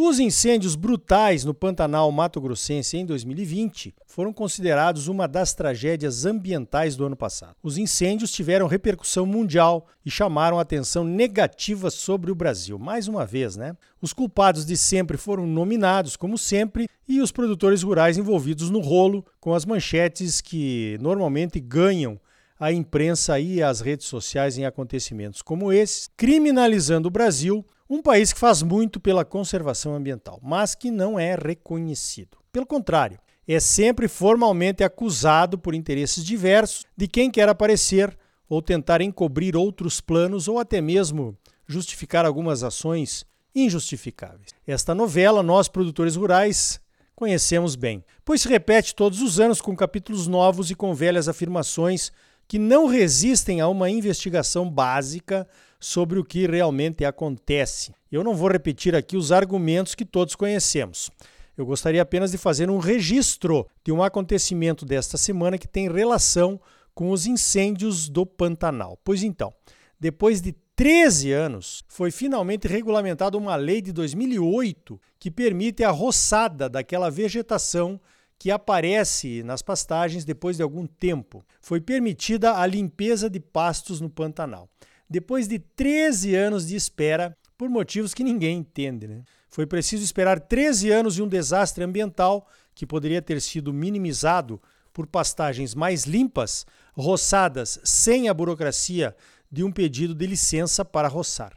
Os incêndios brutais no Pantanal Mato Grossense em 2020 foram considerados uma das tragédias ambientais do ano passado. Os incêndios tiveram repercussão mundial e chamaram atenção negativa sobre o Brasil. Mais uma vez, né? Os culpados de sempre foram nominados, como sempre, e os produtores rurais envolvidos no rolo com as manchetes que normalmente ganham a imprensa e as redes sociais em acontecimentos como esses, criminalizando o Brasil um país que faz muito pela conservação ambiental, mas que não é reconhecido. Pelo contrário, é sempre formalmente acusado por interesses diversos de quem quer aparecer ou tentar encobrir outros planos ou até mesmo justificar algumas ações injustificáveis. Esta novela, nós produtores rurais conhecemos bem, pois se repete todos os anos com capítulos novos e com velhas afirmações que não resistem a uma investigação básica sobre o que realmente acontece. Eu não vou repetir aqui os argumentos que todos conhecemos. Eu gostaria apenas de fazer um registro de um acontecimento desta semana que tem relação com os incêndios do Pantanal. Pois então, depois de 13 anos, foi finalmente regulamentada uma lei de 2008 que permite a roçada daquela vegetação que aparece nas pastagens depois de algum tempo. Foi permitida a limpeza de pastos no Pantanal depois de 13 anos de espera, por motivos que ninguém entende. Né? Foi preciso esperar 13 anos e um desastre ambiental que poderia ter sido minimizado por pastagens mais limpas, roçadas sem a burocracia de um pedido de licença para roçar.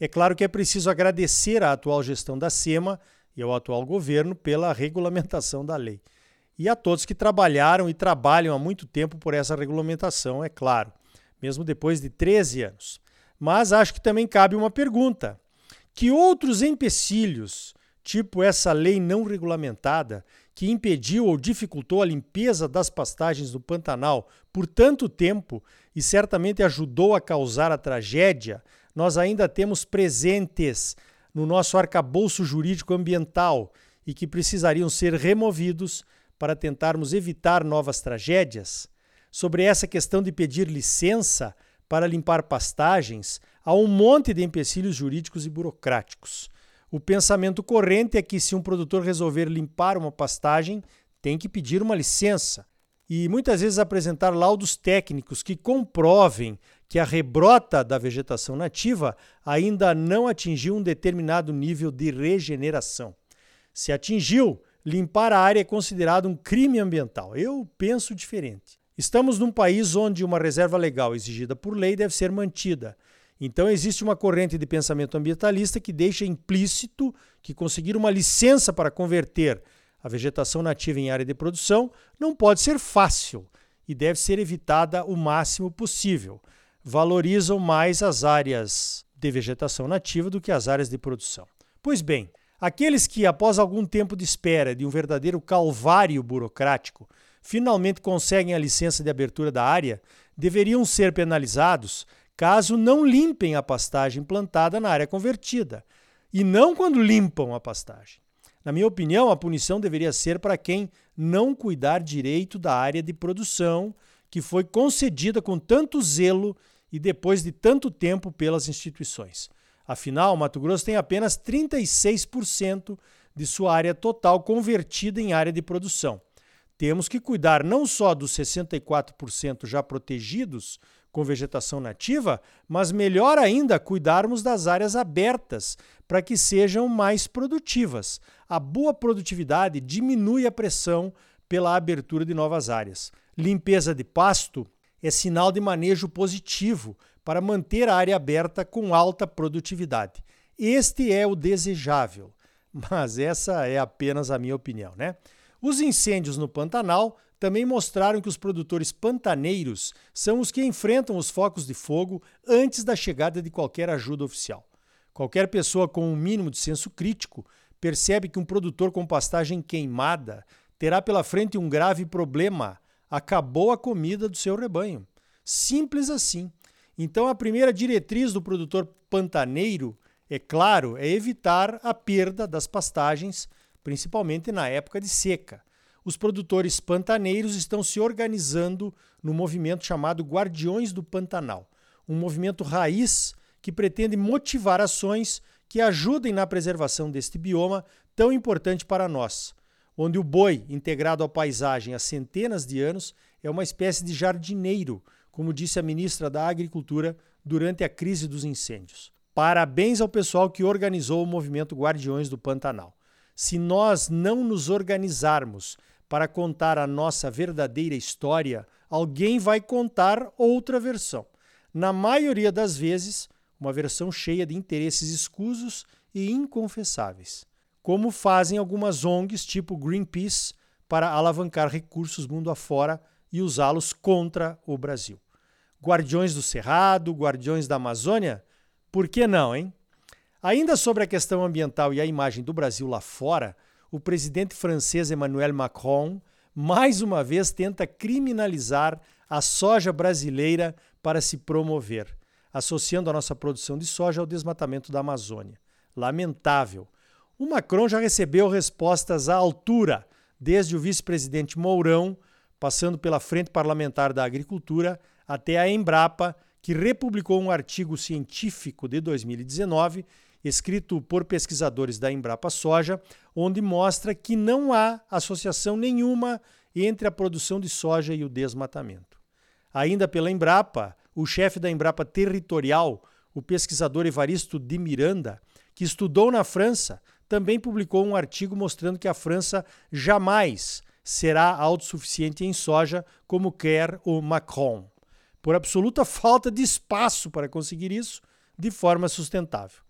É claro que é preciso agradecer à atual gestão da SEMA e ao atual governo pela regulamentação da lei. E a todos que trabalharam e trabalham há muito tempo por essa regulamentação, é claro mesmo depois de 13 anos. Mas acho que também cabe uma pergunta: que outros empecilhos, tipo essa lei não regulamentada, que impediu ou dificultou a limpeza das pastagens do Pantanal por tanto tempo e certamente ajudou a causar a tragédia, nós ainda temos presentes no nosso arcabouço jurídico ambiental e que precisariam ser removidos para tentarmos evitar novas tragédias? Sobre essa questão de pedir licença para limpar pastagens, há um monte de empecilhos jurídicos e burocráticos. O pensamento corrente é que se um produtor resolver limpar uma pastagem, tem que pedir uma licença e muitas vezes apresentar laudos técnicos que comprovem que a rebrota da vegetação nativa ainda não atingiu um determinado nível de regeneração. Se atingiu, limpar a área é considerado um crime ambiental. Eu penso diferente. Estamos num país onde uma reserva legal exigida por lei deve ser mantida. Então, existe uma corrente de pensamento ambientalista que deixa implícito que conseguir uma licença para converter a vegetação nativa em área de produção não pode ser fácil e deve ser evitada o máximo possível. Valorizam mais as áreas de vegetação nativa do que as áreas de produção. Pois bem, aqueles que, após algum tempo de espera de um verdadeiro calvário burocrático, finalmente conseguem a licença de abertura da área, deveriam ser penalizados caso não limpem a pastagem plantada na área convertida, e não quando limpam a pastagem. Na minha opinião, a punição deveria ser para quem não cuidar direito da área de produção que foi concedida com tanto zelo e depois de tanto tempo pelas instituições. Afinal, Mato Grosso tem apenas 36% de sua área total convertida em área de produção temos que cuidar não só dos 64% já protegidos com vegetação nativa, mas melhor ainda cuidarmos das áreas abertas para que sejam mais produtivas. A boa produtividade diminui a pressão pela abertura de novas áreas. Limpeza de pasto é sinal de manejo positivo para manter a área aberta com alta produtividade. Este é o desejável, mas essa é apenas a minha opinião, né? Os incêndios no Pantanal também mostraram que os produtores pantaneiros são os que enfrentam os focos de fogo antes da chegada de qualquer ajuda oficial. Qualquer pessoa com um mínimo de senso crítico percebe que um produtor com pastagem queimada terá pela frente um grave problema: acabou a comida do seu rebanho. Simples assim. Então, a primeira diretriz do produtor pantaneiro, é claro, é evitar a perda das pastagens, principalmente na época de seca. Os produtores pantaneiros estão se organizando no movimento chamado Guardiões do Pantanal, um movimento raiz que pretende motivar ações que ajudem na preservação deste bioma tão importante para nós, onde o boi, integrado à paisagem há centenas de anos, é uma espécie de jardineiro como disse a ministra da Agricultura durante a crise dos incêndios. Parabéns ao pessoal que organizou o movimento Guardiões do Pantanal. Se nós não nos organizarmos para contar a nossa verdadeira história, alguém vai contar outra versão. Na maioria das vezes, uma versão cheia de interesses escusos e inconfessáveis, como fazem algumas ONGs tipo Greenpeace para alavancar recursos mundo afora e usá-los contra o Brasil. Guardiões do Cerrado, Guardiões da Amazônia? Por que não, hein? Ainda sobre a questão ambiental e a imagem do Brasil lá fora, o presidente francês Emmanuel Macron mais uma vez tenta criminalizar a soja brasileira para se promover, associando a nossa produção de soja ao desmatamento da Amazônia. Lamentável. O Macron já recebeu respostas à altura, desde o vice-presidente Mourão, passando pela Frente Parlamentar da Agricultura, até a Embrapa, que republicou um artigo científico de 2019, escrito por pesquisadores da Embrapa Soja, onde mostra que não há associação nenhuma entre a produção de soja e o desmatamento. Ainda pela Embrapa, o chefe da Embrapa Territorial, o pesquisador Evaristo de Miranda, que estudou na França, também publicou um artigo mostrando que a França jamais será autossuficiente em soja, como quer o Macron por absoluta falta de espaço para conseguir isso de forma sustentável.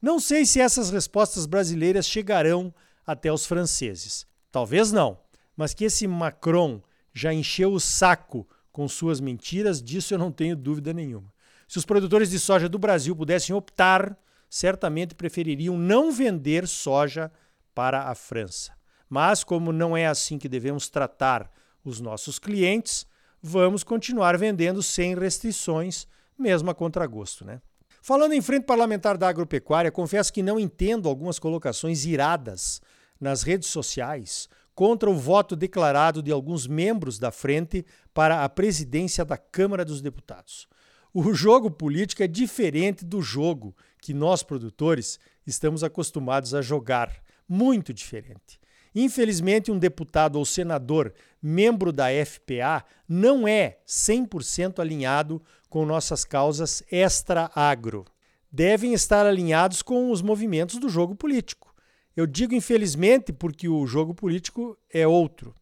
Não sei se essas respostas brasileiras chegarão até os franceses. Talvez não, mas que esse Macron já encheu o saco com suas mentiras, disso eu não tenho dúvida nenhuma. Se os produtores de soja do Brasil pudessem optar, certamente prefeririam não vender soja para a França. Mas, como não é assim que devemos tratar os nossos clientes, vamos continuar vendendo sem restrições, mesmo a contragosto. Né? Falando em frente parlamentar da agropecuária, confesso que não entendo algumas colocações iradas nas redes sociais contra o voto declarado de alguns membros da frente para a presidência da Câmara dos Deputados. O jogo político é diferente do jogo que nós, produtores, estamos acostumados a jogar. Muito diferente. Infelizmente, um deputado ou senador membro da FPA não é 100% alinhado com nossas causas extra-agro. Devem estar alinhados com os movimentos do jogo político. Eu digo infelizmente porque o jogo político é outro.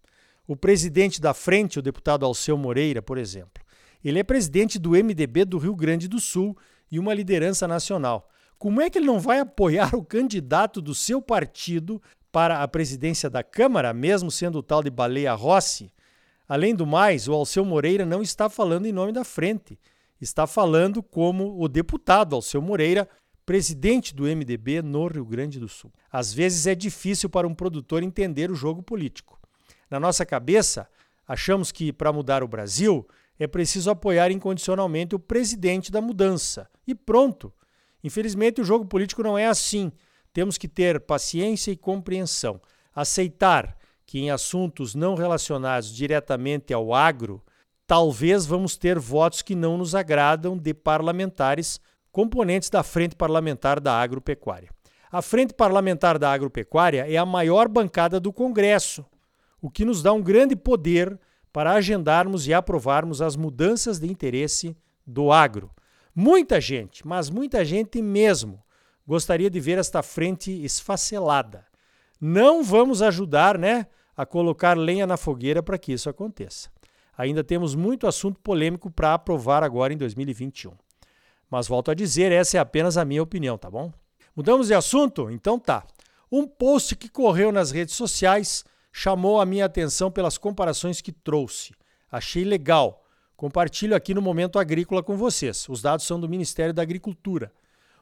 O presidente da frente, o deputado Alceu Moreira, por exemplo, ele é presidente do MDB do Rio Grande do Sul e uma liderança nacional. Como é que ele não vai apoiar o candidato do seu partido para a presidência da Câmara, mesmo sendo o tal de Baleia Rossi. Além do mais, o Alceu Moreira não está falando em nome da frente, está falando como o deputado Alceu Moreira, presidente do MDB no Rio Grande do Sul. Às vezes é difícil para um produtor entender o jogo político. Na nossa cabeça, achamos que para mudar o Brasil é preciso apoiar incondicionalmente o presidente da mudança. E pronto. Infelizmente, o jogo político não é assim. Temos que ter paciência e compreensão, aceitar que em assuntos não relacionados diretamente ao agro, talvez vamos ter votos que não nos agradam de parlamentares componentes da Frente Parlamentar da Agropecuária. A Frente Parlamentar da Agropecuária é a maior bancada do Congresso, o que nos dá um grande poder para agendarmos e aprovarmos as mudanças de interesse do agro. Muita gente, mas muita gente mesmo, gostaria de ver esta frente esfacelada. Não vamos ajudar, né, a colocar lenha na fogueira para que isso aconteça. Ainda temos muito assunto polêmico para aprovar agora em 2021. Mas volto a dizer, essa é apenas a minha opinião, tá bom? Mudamos de assunto? Então tá. Um post que correu nas redes sociais chamou a minha atenção pelas comparações que trouxe. Achei legal. Compartilho aqui no Momento Agrícola com vocês. Os dados são do Ministério da Agricultura.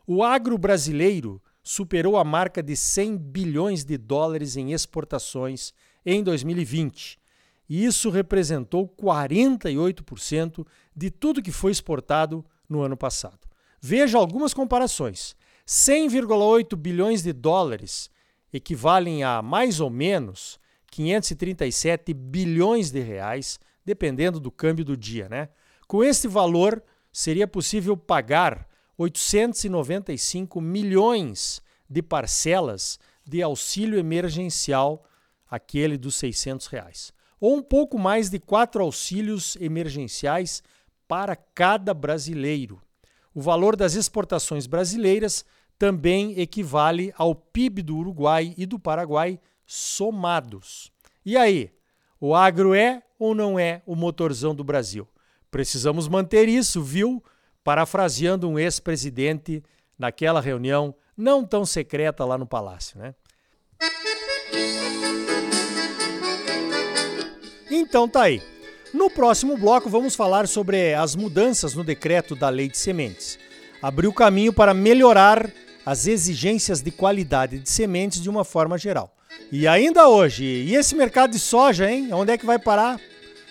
O agro brasileiro superou a marca de 100 bilhões de dólares em exportações em 2020 e isso representou 48% de tudo que foi exportado no ano passado. Veja algumas comparações. 100,8 bilhões de dólares equivalem a mais ou menos 537 bilhões de reais, dependendo do câmbio do dia, né? Com esse valor, seria possível pagar 895 milhões de parcelas de auxílio emergencial, aquele dos 600 reais, ou um pouco mais de quatro auxílios emergenciais para cada brasileiro. O valor das exportações brasileiras também equivale ao PIB do Uruguai e do Paraguai somados. E aí, o agro é ou não é o motorzão do Brasil? Precisamos manter isso, viu? Parafraseando um ex-presidente naquela reunião não tão secreta lá no palácio, né? Então tá aí. No próximo bloco vamos falar sobre as mudanças no decreto da Lei de Sementes. Abriu caminho para melhorar as exigências de qualidade de sementes de uma forma geral. E ainda hoje, e esse mercado de soja, hein? Onde é que vai parar?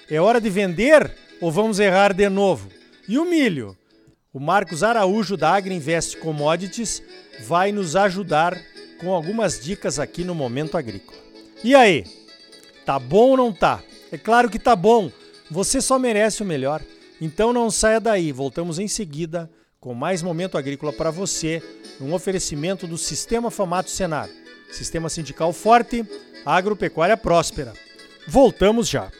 É hora de vender ou vamos errar de novo? E o milho? O Marcos Araújo da Agriinvest Commodities vai nos ajudar com algumas dicas aqui no Momento Agrícola. E aí? Tá bom ou não tá? É claro que tá bom. Você só merece o melhor. Então não saia daí. Voltamos em seguida com mais Momento Agrícola para você, um oferecimento do Sistema Famato Senar. Sistema sindical forte, agropecuária próspera. Voltamos já.